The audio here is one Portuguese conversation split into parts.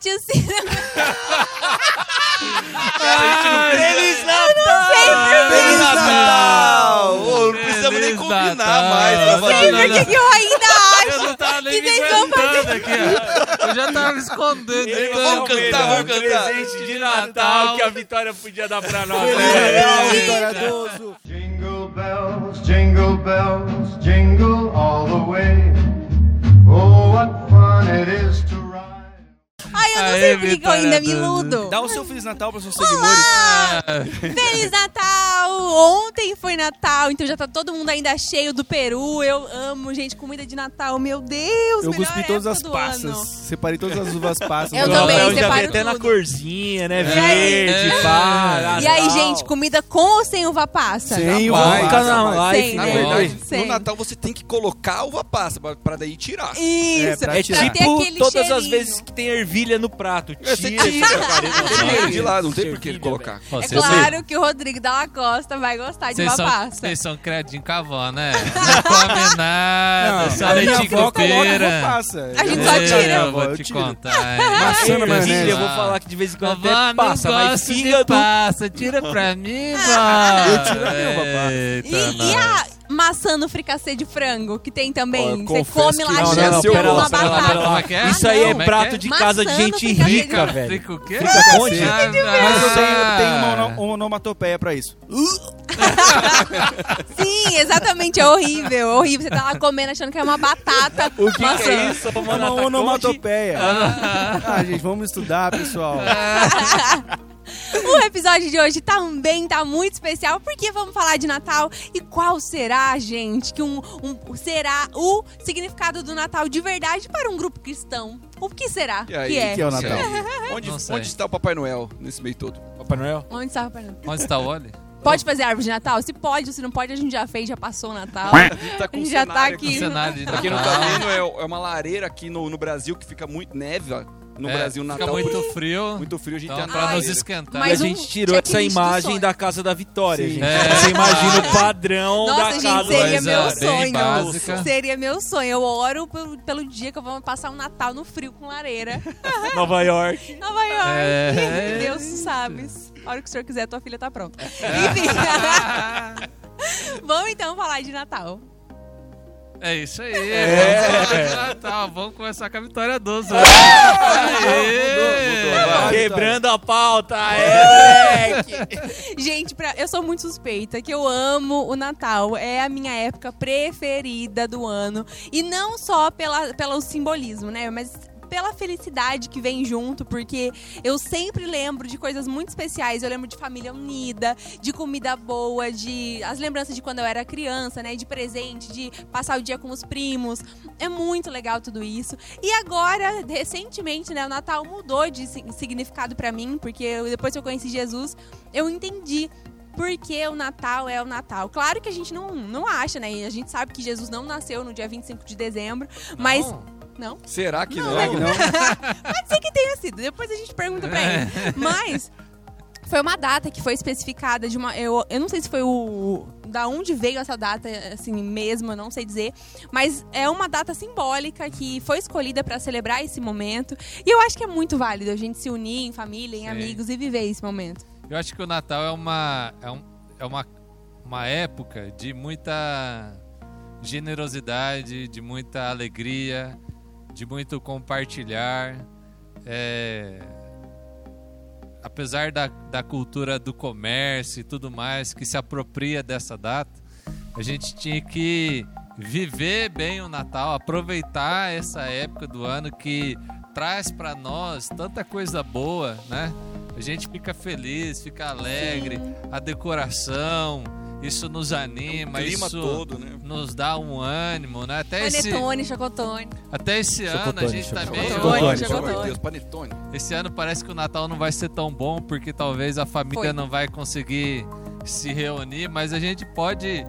bate assim. Feliz Natal! Feliz Natal! Ô, não precisamos nem Feliz combinar Natal. mais pra Não, Sei fazer não, por que que eu ainda Eu acho não tava nem que me vocês vão fazer. aguentando aqui, ó. Eu já tava me escondendo. Ele então- Vamos cantar, vamos cantar. presente de Natal que a Vitória podia dar pra nós. Feliz né? Natal, Vitória Doso. Jingle bells, jingle bells, jingle all the way. Oh, what fun it is. Ai, eu não Aê, sei por que eu ainda me iludo. Dá o seu Feliz Natal para seus seguidores. Olá! Feliz Natal! Ontem foi Natal, então já tá todo mundo ainda cheio do Peru. Eu amo, gente, comida de Natal. Meu Deus, Eu melhor cuspi todas as passas. ano. Separei todas as uvas passas. Eu também, Rafael já vê até na corzinha, né? Verde, É. pá. E aí, gente, comida com ou sem uva passa? Sem uva passa. na mas- live, Sem, Na né? verdade, Sim. no Natal você tem que colocar a uva passa pra, pra daí tirar. Isso, É, pra É tirar. tipo todas as vezes que tem ervilha no prato. Você Tira tira, da de lá, não tem por que colocar. É claro que o Rodrigo Dalla Costa vai gostar de são, passa. vocês são criadinhos com a avó, né? Não come nada, só a minha leitinho avó com pera. passa. A gente só tira. Eu vou te contar. Maçã na maionese. eu vou falar que de vez em quando até não passa, mas gosto de fígado... passa, tira pra mim, vó. Eu tiro a. Eita, E, e a maçã no fricassê de frango, que tem também? Você come lá não, achando não, que é pera uma lá, batata. pera é é? Isso aí é é prato de casa de gente rica, velho. Frica o quê? Frica conde? Ah, Mas eu tenho, uma ono- onomatopeia pra isso. Sim, exatamente, é horrível, horrível. Você tá lá comendo achando que é uma batata. O que, é isso? Uma Conde? onomatopeia. Ah, gente, vamos estudar, pessoal. O episódio de hoje também tá muito especial porque vamos falar de Natal e qual será, gente, que um, um- será o significado do Natal de verdade para um grupo cristão? O que será E aí, que é? que é o Natal? Onde, onde está o Papai Noel nesse meio todo? Papai Noel? Onde está o Papai Noel? Onde está o Oli? Pode fazer árvore de Natal? Se pode, se não pode, a gente já fez, já passou o Natal. A gente tá A com gente um já tá cenário aqui. cenário de Pra quem não Natal. tá vendo, é, é uma lareira aqui no, no Brasil que fica muito neve, ó. No É, Brasil, no Fica Natal. muito frio. muito frio, a gente Então, pra nos esquentar. E a Mas um gente tirou essa imagem da casa da Vitória, Sim. gente. É. Você imagina o padrão Nossa, da gente, casa seria Coisa meu bem sonho. básica. Seria meu sonho. Eu oro pelo, pelo dia que eu vou passar um Natal no frio com lareira. Nova York. Nova York. É. Deus sabe. A hora que o senhor quiser, tua filha tá pronta. É. Enfim. Vamos então falar de Natal. É isso aí. É. Vamos falar de Natal. Vamos começar com a vitória 12. Vai, Quebrando a pauta. É, moleque. Gente, pra- eu sou muito suspeita que eu amo o Natal. É a minha época preferida do ano. E não só pela, pelo simbolismo, né? Mas pela felicidade que vem junto, porque eu sempre lembro de coisas muito especiais. Eu lembro de família unida, de comida boa, de as lembranças de quando eu era criança, né? De presente, de passar o dia com os primos. É muito legal tudo isso. E agora, recentemente, né, o Natal mudou de si- significado pra mim, porque depois que eu conheci Jesus, eu entendi porque o Natal é o Natal. Claro que a gente não, não acha, né? A gente sabe que Jesus não nasceu no dia 25 de dezembro, mas não. Será que não? Será que não? Pode ser que tenha sido. Depois a gente pergunta pra ele. Mas foi uma data que foi especificada de uma. Eu, eu não sei se foi o. Da onde veio essa data, assim, mesmo, eu não sei dizer. Mas é uma data simbólica que foi escolhida pra celebrar esse momento. E eu acho que é muito válido a gente se unir em família, em Sim. amigos e viver esse momento. Eu acho que o Natal é uma é, um, é uma, uma época de muita generosidade, de muita alegria, de muito compartilhar. É, apesar da, da cultura do comércio e tudo mais que se apropria dessa data, a gente tinha que viver bem o Natal, aproveitar essa época do ano que traz para nós tanta coisa boa, né? A gente fica feliz, fica alegre, Sim. a decoração, isso nos anima, O clima isso todo, né? nos dá um ânimo, né? Até esse, Panetone, chocotone. até esse ano a Chocotone, gente tá chocotone. meio Chocotone, chocotone. Deus, panetone. esse ano parece que o Natal não vai ser tão bom porque talvez a família Foi. não vai conseguir se reunir, mas a gente pode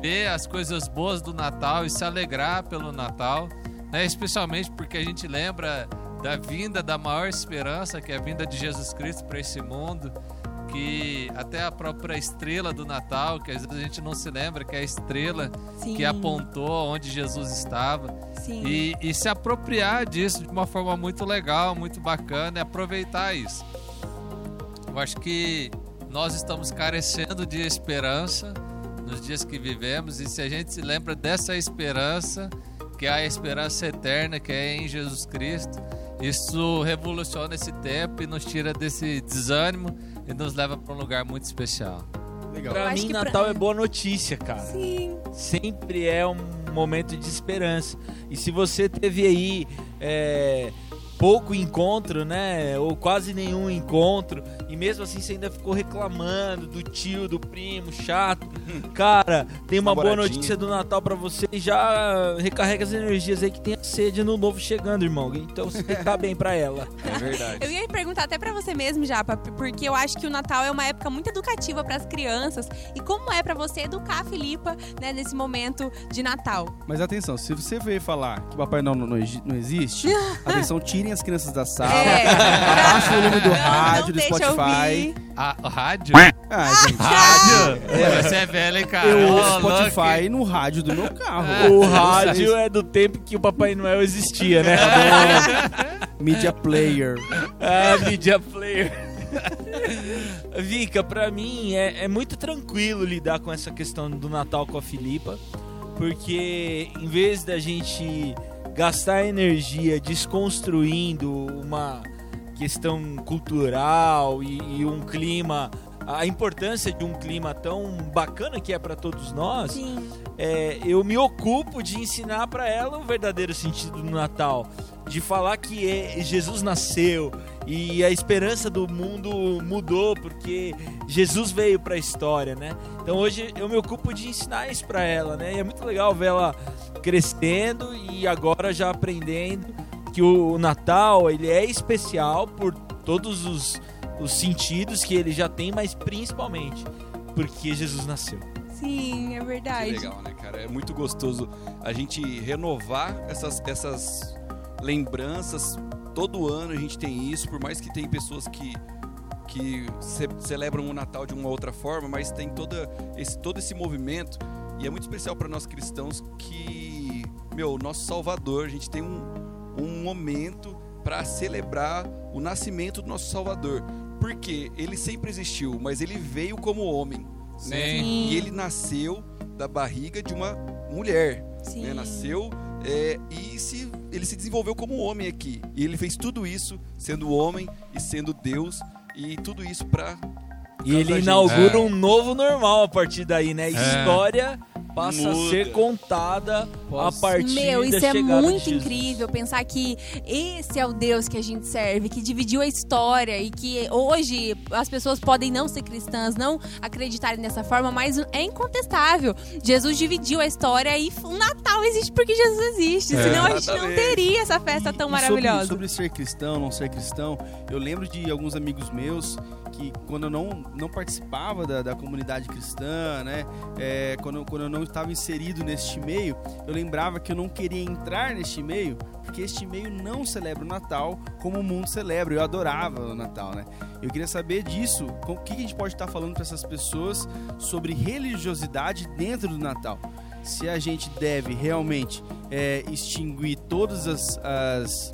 ver as coisas boas do Natal e se alegrar pelo Natal, né? Especialmente porque a gente lembra da vinda da maior esperança, que é a vinda de Jesus Cristo para esse mundo, que até a própria estrela do Natal, que às vezes a gente não se lembra que é a estrela Sim. que apontou onde Jesus estava. E, e se apropriar disso de uma forma muito legal, muito bacana e aproveitar isso. Eu acho que nós estamos carecendo de esperança nos dias que vivemos e se a gente se lembra dessa esperança, que é a esperança eterna, que é em Jesus Cristo, isso revoluciona esse tempo e nos tira desse desânimo e nos leva para um lugar muito especial. Legal. Eu Pra acho mim, que pra- Natal é boa notícia, cara. Sim. sempre é um momento de esperança. E se você teve aí é, pouco encontro, né? Ou quase nenhum encontro, e mesmo assim você ainda ficou reclamando do tio, do primo, chato. Cara, tem uma boa notícia do Natal pra você e já recarrega as energias aí que tem a sede no novo chegando, irmão. Então você tem que estar bem pra ela. É verdade. Eu ia perguntar até pra você mesmo, Japa, porque eu acho que o Natal é uma época muito educativa pras crianças. E como é pra você educar a Filipa, né, nesse momento de Natal? Mas atenção, se você veio falar que o Papai Noel não, não não existe, atenção, tirem as crianças da sala, É. abaixa o volume do Não, rádio, não do deixa Spotify. ouvir. A, o rádio? Ah, gente. Rádio? É, você é velho, hein, cara? Eu ouço. Spotify no rádio do meu carro. O Vocês- rádio é do tempo que o Papai Noel existia, né? Media player. Ah, media player. Vika, pra mim é, é muito tranquilo lidar com essa questão do Natal com a Filipa, porque em vez da gente gastar energia desconstruindo uma questão cultural e, e um clima, a importância de um clima tão bacana que é pra todos nós, é, eu me ocupo de ensinar pra ela o verdadeiro sentido do Natal, de falar que é- Jesus nasceu e a esperança do mundo mudou porque Jesus veio pra história, né? Então hoje eu me ocupo de ensinar isso pra ela, né? E é muito legal ver ela crescendo e agora já aprendendo que o Natal ele é especial por todos os, os sentidos que ele já tem, mas principalmente porque Jesus nasceu. Sim, é Que verdade. legal, né, cara? É muito gostoso a gente renovar essas, essas lembranças. Todo ano a gente tem isso, por mais que tem pessoas que, que ce- celebram o Natal de uma outra forma, mas tem toda esse, todo esse movimento. E é muito especial para nós cristãos que, meu, nosso Salvador, a gente tem um, um momento para celebrar o nascimento do nosso Salvador. Porque ele sempre existiu, mas ele veio como homem. Né? Sim. E ele nasceu da barriga de uma mulher. Sim. né? Nasceu é, e se, ele se desenvolveu como homem aqui. E ele fez tudo isso sendo homem e sendo Deus. E tudo isso pra. E ele inaugura É. um novo normal a partir daí, né? A história passa a Muda. ser contada a partir Meu, da isso é muito incrível pensar que esse é o Deus que a gente serve, que dividiu a história e que hoje as pessoas podem não ser cristãs, não acreditarem dessa forma, mas é incontestável. Jesus dividiu a história e o Natal existe porque Jesus existe. É. Senão a gente não teria essa festa E- tão e maravilhosa. Sobre, sobre ser cristão, não ser cristão, eu lembro de alguns amigos meus que quando eu não, não participava da, da comunidade cristã, né, é, quando, quando eu não estava inserido neste meio, eu lembrava que eu não queria entrar neste meio, porque este meio não celebra o Natal como o mundo celebra. Eu adorava o Natal, né? Eu queria saber disso, com- o que a gente pode estar falando para essas pessoas sobre religiosidade dentro do Natal. Se a gente deve realmente é, extinguir todas as, as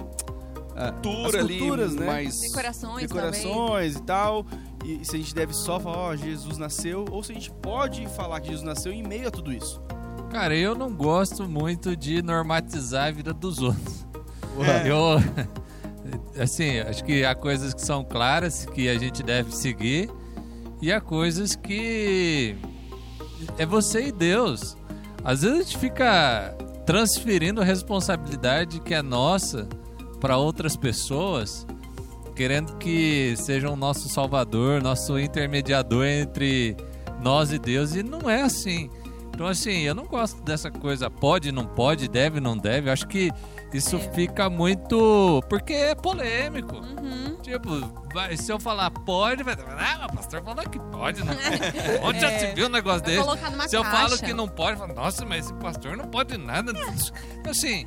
Cultura as ali, culturas, né? mais. Decorações, talvez. decorações e tal. E se a gente deve só falar, ó, Jesus nasceu, ou se a gente pode falar que Jesus nasceu em meio a tudo isso. Cara, eu não gosto muito de normatizar a vida dos outros. É. Eu, assim, acho que há coisas que são claras que a gente deve seguir e há coisas que é você e Deus. Às vezes a gente fica transferindo a responsabilidade que é nossa para outras pessoas, querendo que sejam nosso salvador, nosso intermediador entre nós e Deus, e não é assim. Então, assim, eu não gosto dessa coisa pode, não pode, deve, não deve. Eu acho que isso É. fica muito. Porque é polêmico. Uhum. Tipo, vai- se eu falar pode, vai. Ah, o pastor falou que pode, não pode. Onde já É. se viu um negócio Vai desse? Se eu caixa. falo que não pode, eu falo, nossa, mas esse pastor não pode nada disso. Assim,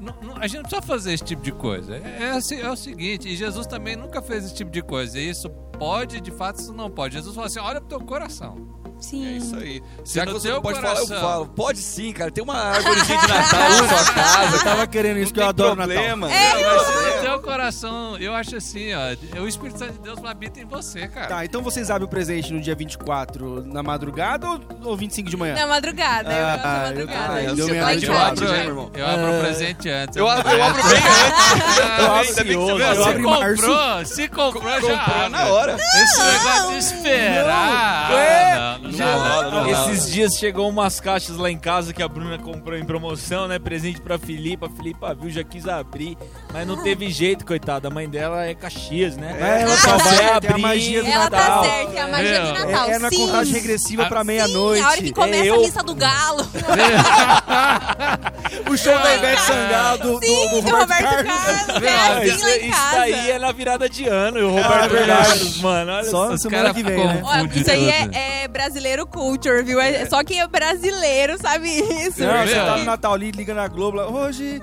não, não, a gente não precisa fazer esse tipo de coisa. É, é, assim, é, o seguinte, e Jesus também nunca fez esse tipo de coisa. E isso pode, de fato, isso não pode. Jesus falou assim: olha pro teu coração. Sim. É isso aí. Se, você pode coração... falar, eu falo. Pode sim, cara. Tem uma árvorezinha de Natal na sua casa. Eu tava querendo isso, não que eu adoro problema. Natal. É, eu, eu, se teu coração, eu acho assim, ó. O Espírito Santo de Deus habita em você, cara. Tá, então vocês abrem o presente no dia 24 na madrugada ou, ou 25 de manhã? Na madrugada, eu Ah, eu madrugada. Ah, noite de eu lá, ódio, abro, né, meu irmão? eu abro o presente antes. Eu abro, eu abro bem antes. Eu abro veio eu. Se abro em março. comprou, se comprou, já Comprou na hora. Esse negócio de esperar. Ué? ah, não, não, Não dá. rola, não rola. Esses dias chegou umas caixas lá em casa que a Bruna comprou em promoção, né? Presente pra Filipa. A Filipa viu, já quis abrir, mas não teve jeito, coitada. A mãe dela é Caxias, né? É, ela só tá vai certa, é a abrir magia do Ela Natal. tá certa, é a magia do É, Natal. É, é na Sim. contagem regressiva pra meia-noite. Sim, a hora que começa É, a eu- missa do galo. O show da Ivete Sangalo, do, do, Sim, do do Roberto, Roberto Carlos. Carlos. É assim isso, em isso daí é na virada de ano. E o Ah, Roberto verdade. Carlos, mano. Olha Só Os semana caras que vem, né? Ó, isso aí é, é brasileiro culture, viu? É, só quem é brasileiro sabe isso. Não, você tá no Natal ali, liga na Globo lá, hoje...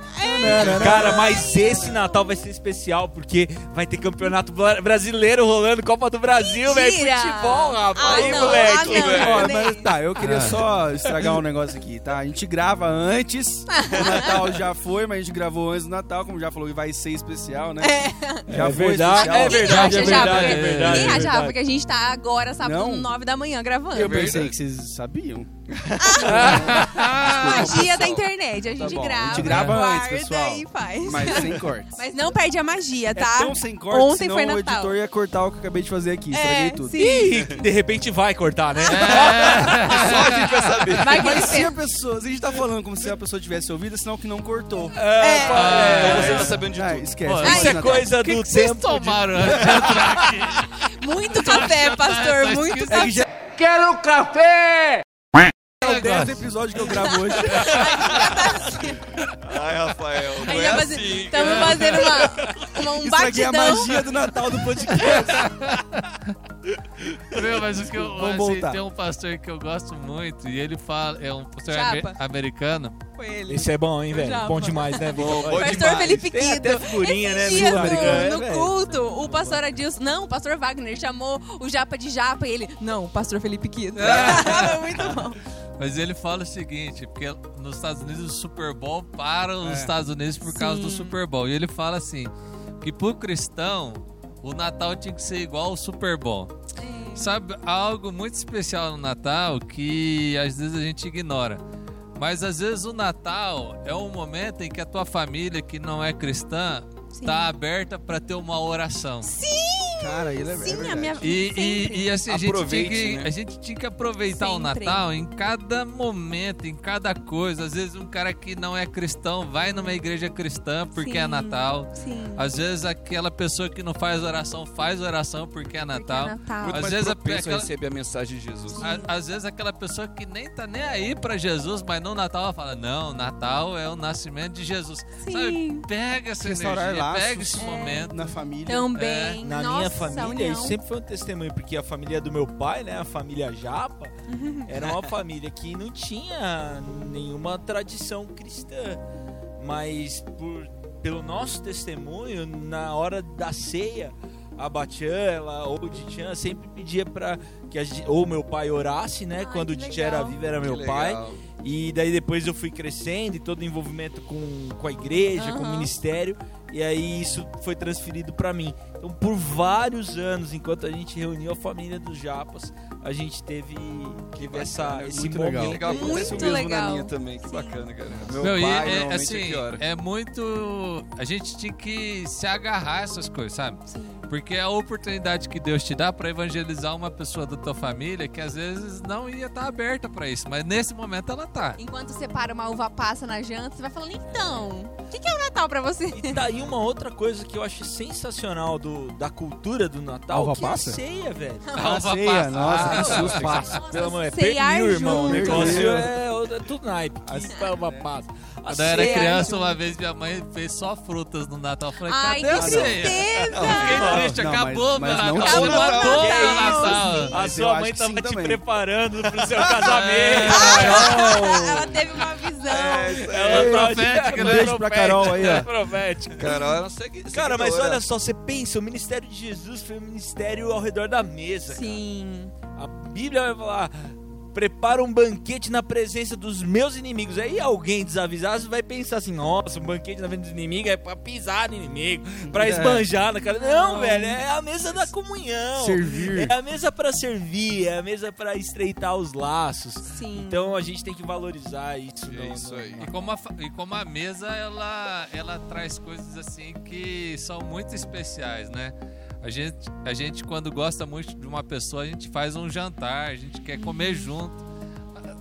Cara, mas esse Natal vai ser especial porque vai ter campeonato bra- brasileiro rolando, Copa do Brasil, velho. Futebol, rapaz. Ah, Aí, não, moleque. ah, não. Ó, mas tá, eu queria só estragar um negócio aqui, tá? A gente grava antes, o Natal já foi, mas a gente gravou antes do Natal, como já falou que vai ser especial, né? Já É foi verdade, especial. é verdade, é já, verdade, é porque- verdade. Ninguém é acha já, verdade. porque a gente tá agora, sábado, Não. 9 da manhã, gravando. Eu pensei que vocês sabiam. Magia da internet. A gente bom, a grava, gente grava antes, guarda pessoal. e faz. Mas sem cortes. Mas não perde a magia, É tá? tão sem cortes, Ontem senão foi o Natal. editor ia cortar o que eu acabei de fazer aqui. Estraguei É, tudo. sim. Ih, de repente vai cortar, né? Só a gente vai saber. Vai Mas se a pessoa... Se a gente tá falando como se a pessoa tivesse ouvido, senão que não cortou. É, Então é, você tá sabendo de Ah, tudo. esquece. Pô, Feliz Isso é Natal. coisa O do que vocês tempo. de- tomaram antes de? Muito café, pastor, Tá muito É café. Quero café! É o 10 episódio que eu gravo hoje. Ai, Rafael, não é assim. Estamos fazendo uma, uma- um Isso aqui é a batidão. magia do Natal do podcast. Meu, mas o que eu, Vamos assim, voltar. tem um pastor que eu gosto muito e ele fala, é um pastor Japa. amer- americano. Foi ele. Esse é bom, hein, velho? Bom demais, né? Bom, bom Pastor demais. Felipe Tem Quido. até figurinha, né, dias no, americano, é, no velho? culto, o pastor Adilson, não, o pastor Wagner chamou o Japa de Japa e ele, não, o pastor Felipe Quido. Foi muito bom. Mas ele fala o seguinte, porque nos Estados Unidos o Super Bowl para os É. Estados Unidos por causa do Sim. Super Bowl. E ele fala assim, que pro cristão, o Natal tinha que ser igual ao Super Bowl. Sabe, há algo muito especial no Natal que às vezes a gente ignora. Mas às vezes o Natal é um momento em que a tua família que não é cristã Sim. está aberta para ter uma oração. Cara, ele é, Sim, é a minha E, e, e assim, a gente, tinha Aproveite, que, né? a gente tinha que aproveitar o Sempre. Natal em cada momento, em cada coisa. Às vezes um cara que não é cristão vai numa igreja cristã porque é Sim. Natal. Sim. Às vezes aquela pessoa que não faz oração faz oração porque é Porque é Natal. Natal. Muito Às mais vezes a- propenso a aquela- receber a mensagem de Jesus. A- Às vezes aquela pessoa que nem tá nem aí pra Jesus, mas no Natal ela fala: Não, Natal é o nascimento de Jesus. Sim. Sabe? Pega essa Restaurar energia, laços. pega esse momento. na família. Também. É, Na Nossa, minha família, isso sempre foi um testemunho, porque a família do meu pai, né, a família Japa, era uma família que não tinha nenhuma tradição cristã. Mas por, pelo nosso testemunho, na hora da ceia, a Batian, ela, ou o Ditian sempre pedia para que a, gente- ou meu pai orasse, né? Ai, quando o Ditian era vivo, era meu pai. E daí depois eu fui crescendo e todo o envolvimento com, com a igreja, com o ministério. E aí isso foi transferido pra mim. Então por vários anos, enquanto a gente reuniu a família dos Japas, a gente teve, teve essa, bacana, esse muito momento. legal. Legal, acontece o Muito mesmo legal. na minha também. Que Sim. bacana, cara. Meu, e pai, é, normalmente, assim, hora. é muito. A gente tinha que se agarrar a essas coisas, sabe? Porque é a oportunidade que Deus te dá pra evangelizar uma pessoa da tua família que às vezes não ia estar aberta pra isso, mas nesse momento ela tá. Enquanto você para uma uva passa na janta, você vai falando, então, o que, que é o Natal pra você? E daí uma outra coisa que eu acho sensacional do, da cultura do Natal, Uva que é a passa? ceia, velho. A uva ceia, passa. nossa, Ah, que susto. Passa, pelo amor, é Ceiar pernil, irmão. O negócio é, é tudo naipe. Que é uva passa. A Quando eu era ceia- criança, uma vez minha mãe fez só frutas no Natal. Eu falei, Ai, cadê que a ceia? Fiquei Não, triste, não, acabou mas- meu mas não Natal. tudo. Matou Que meu isso, Natal. A sua mãe tava te também. preparando pro seu casamento. Ela teve uma visão. Ela É profética, ela né? é Beijo pra Carol aí, ó. É profética. Carol, ela segue, Cara, mas olha só, você pensa, o ministério de Jesus foi um ministério ao redor da mesa. cara. Sim. A Bíblia vai falar preparo um banquete na presença dos meus inimigos. Aí alguém desavisado vai pensar assim: nossa, um banquete na frente dos inimigos é pra pisar no inimigo, pra É. esbanjar na cara. Não, Não. velho, é a mesa da comunhão. Servir. É a mesa pra servir, é a mesa pra estreitar os laços. Sim. Então a gente tem que valorizar isso. É no- isso no- aí. E como, a, e como a mesa, ela, ela traz coisas assim que são muito especiais, né? A gente, a gente, quando gosta muito de uma pessoa, a gente faz um jantar, a gente quer comer junto.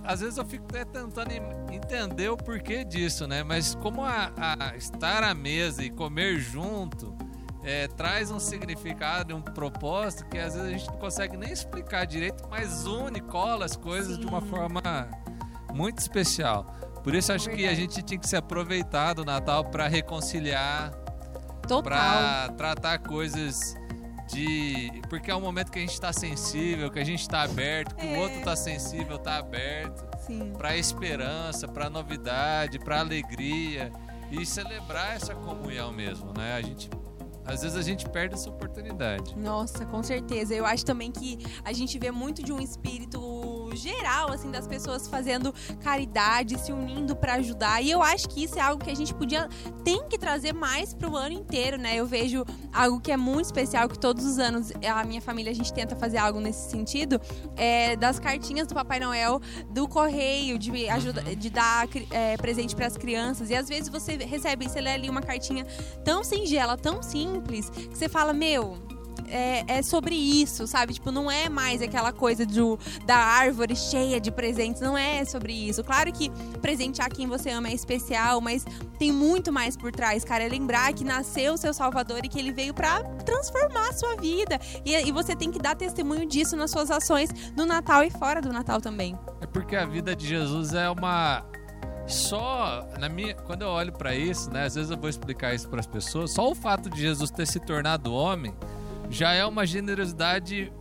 Às vezes eu fico até tentando entender o porquê disso, né? Mas como a, a estar à mesa e comer junto é, traz um significado e um propósito que às vezes a gente não consegue nem explicar direito, mas une, cola as coisas de uma Sim. forma muito especial. Por isso acho que a Verdade. gente tinha que se aproveitar do Natal para reconciliar, para tratar coisas de. Porque é um momento que a gente está sensível, que a gente está aberto, que o É. outro está sensível, está aberto para esperança, para novidade, para alegria e celebrar essa comunhão mesmo, né? A gente às vezes a gente perde essa oportunidade. Nossa, com certeza. Eu acho também que a gente vê muito de um espírito geral, assim, das pessoas fazendo caridade, se unindo pra ajudar. E eu acho que isso é algo que a gente podia, tem que trazer mais pro ano inteiro, né? Eu vejo algo que é muito especial, que todos os anos a minha família, a gente tenta fazer algo nesse sentido, é das cartinhas do Papai Noel, do correio, de, ajuda, de dar é, presente pras crianças. E às vezes você recebe, você lê ali uma cartinha tão singela, tão simples, que você fala, meu, é, é sobre isso, sabe? Tipo, não é mais aquela coisa do, da árvore cheia de presentes, não é sobre isso. Claro que presentear quem você ama é especial, mas tem muito mais por trás, cara. É lembrar que nasceu o seu Salvador e que ele veio pra transformar a sua vida. E, e você tem que dar testemunho disso nas suas ações no Natal e fora do Natal também. É porque a vida de Jesus é uma só na minha quando eu olho para isso, né? Às vezes eu vou explicar isso para as pessoas. Só o fato de Jesus ter se tornado homem já é uma generosidade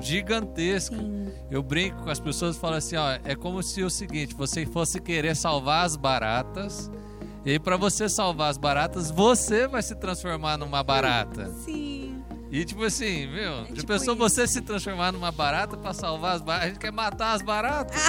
gigantesca. Sim. Eu brinco com as pessoas e falo assim, ó, é como se o seguinte, você fosse querer salvar as baratas, e para você salvar as baratas, você vai se transformar numa barata. Sim. E tipo assim, meu, já tipo pensou isso. você se transformar numa barata para salvar as baratas? A gente quer matar as baratas.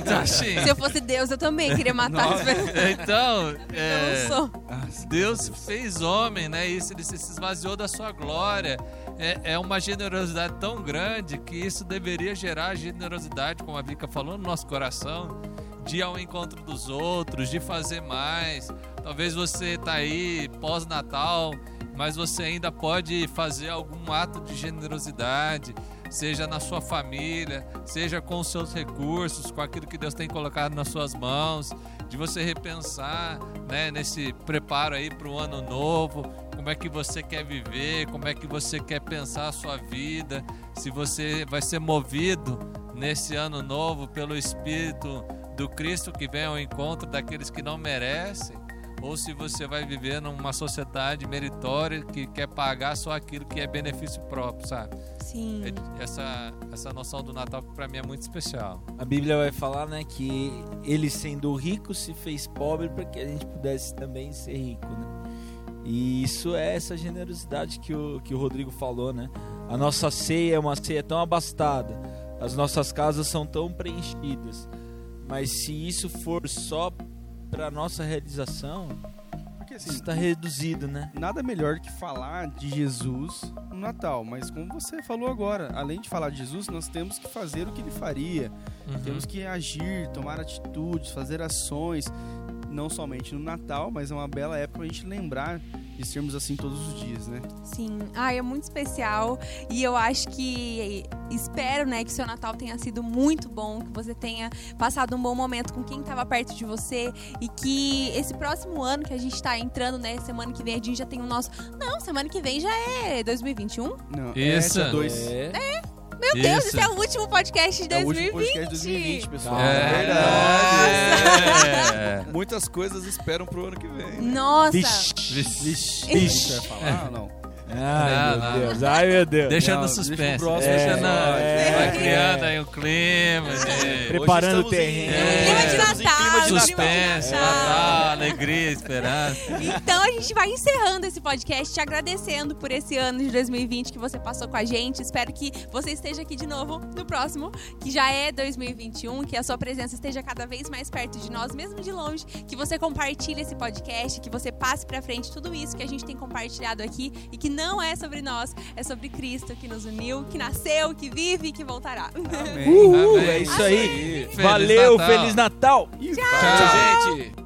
Então, assim, Se eu fosse Deus, eu também queria matar as pessoas. então, é. Deus fez homem, né? Isso ele se esvaziou da sua glória. É, é uma generosidade tão grande que isso deveria gerar generosidade, como a Vika falou, no nosso coração, de ir ao encontro dos outros, de fazer mais. Talvez você tá aí pós-Natal, mas você ainda pode fazer algum ato de generosidade, seja na sua família, seja com os seus recursos, com aquilo que Deus tem colocado nas suas mãos, de você repensar, né, nesse preparo aí para o ano novo, como é que você quer viver, como é que você quer pensar a sua vida, se você vai ser movido nesse ano novo pelo Espírito do Cristo que vem ao encontro daqueles que não merecem, ou se você vai viver numa sociedade meritória que quer pagar só aquilo que é benefício próprio, sabe? Sim. É- Essa, essa noção do Natal para mim é muito especial. A Bíblia vai falar, né, que ele sendo rico se fez pobre para que a gente pudesse também ser rico, né? E isso é essa generosidade que o, que o Rodrigo falou, né? A nossa ceia é uma ceia tão abastada, as nossas casas são tão preenchidas, mas se isso for só para nossa realização, Porque assim, está reduzido, né? nada melhor que falar de Jesus no Natal. Mas como você falou agora, além de falar de Jesus, nós temos que fazer o que ele faria. Temos que agir, tomar atitudes, fazer ações, não somente no Natal, mas é uma bela época pra gente lembrar de sermos assim todos os dias, né? Sim, ah, é muito especial e eu acho que espero, né, que seu Natal tenha sido muito bom, que você tenha passado um bom momento com quem estava perto de você e que esse próximo ano que a gente tá entrando, né, semana que vem a gente já tem o nosso, não, semana que vem já é 2021. Não, Isso. é, dois. É. Meu Deus, Isso. esse é o último podcast de É o 2020. último podcast de 2020, pessoal. É verdade. É. Muitas coisas esperam pro ano que vem. Nossa. Vixe. Vixe, a gente vai falar ou não? Ai, Não, meu não. Deus. Ai, meu Deus. Deixa Não, no suspense. próximo Deixa episódio. na- É. Vai criando aí um clima. de- Preparando o terreno. em- Clima de em Natal, clima de clima de Suspense, Natal. Natal, alegria, esperança. Então a gente vai encerrando esse podcast te agradecendo por esse ano de 2020 que você passou com a gente. Espero que você esteja aqui de novo no próximo, que já é 2021, que a sua presença esteja cada vez mais perto de nós, mesmo de longe, que você compartilhe esse podcast, que você passe pra frente tudo isso que a gente tem compartilhado aqui e que não é sobre nós, é sobre Cristo que nos uniu, que nasceu, que vive e que voltará. Amém. Uhul, Amém. é isso aí. Feliz Valeu, Natal. Feliz Natal. Tchau, gente.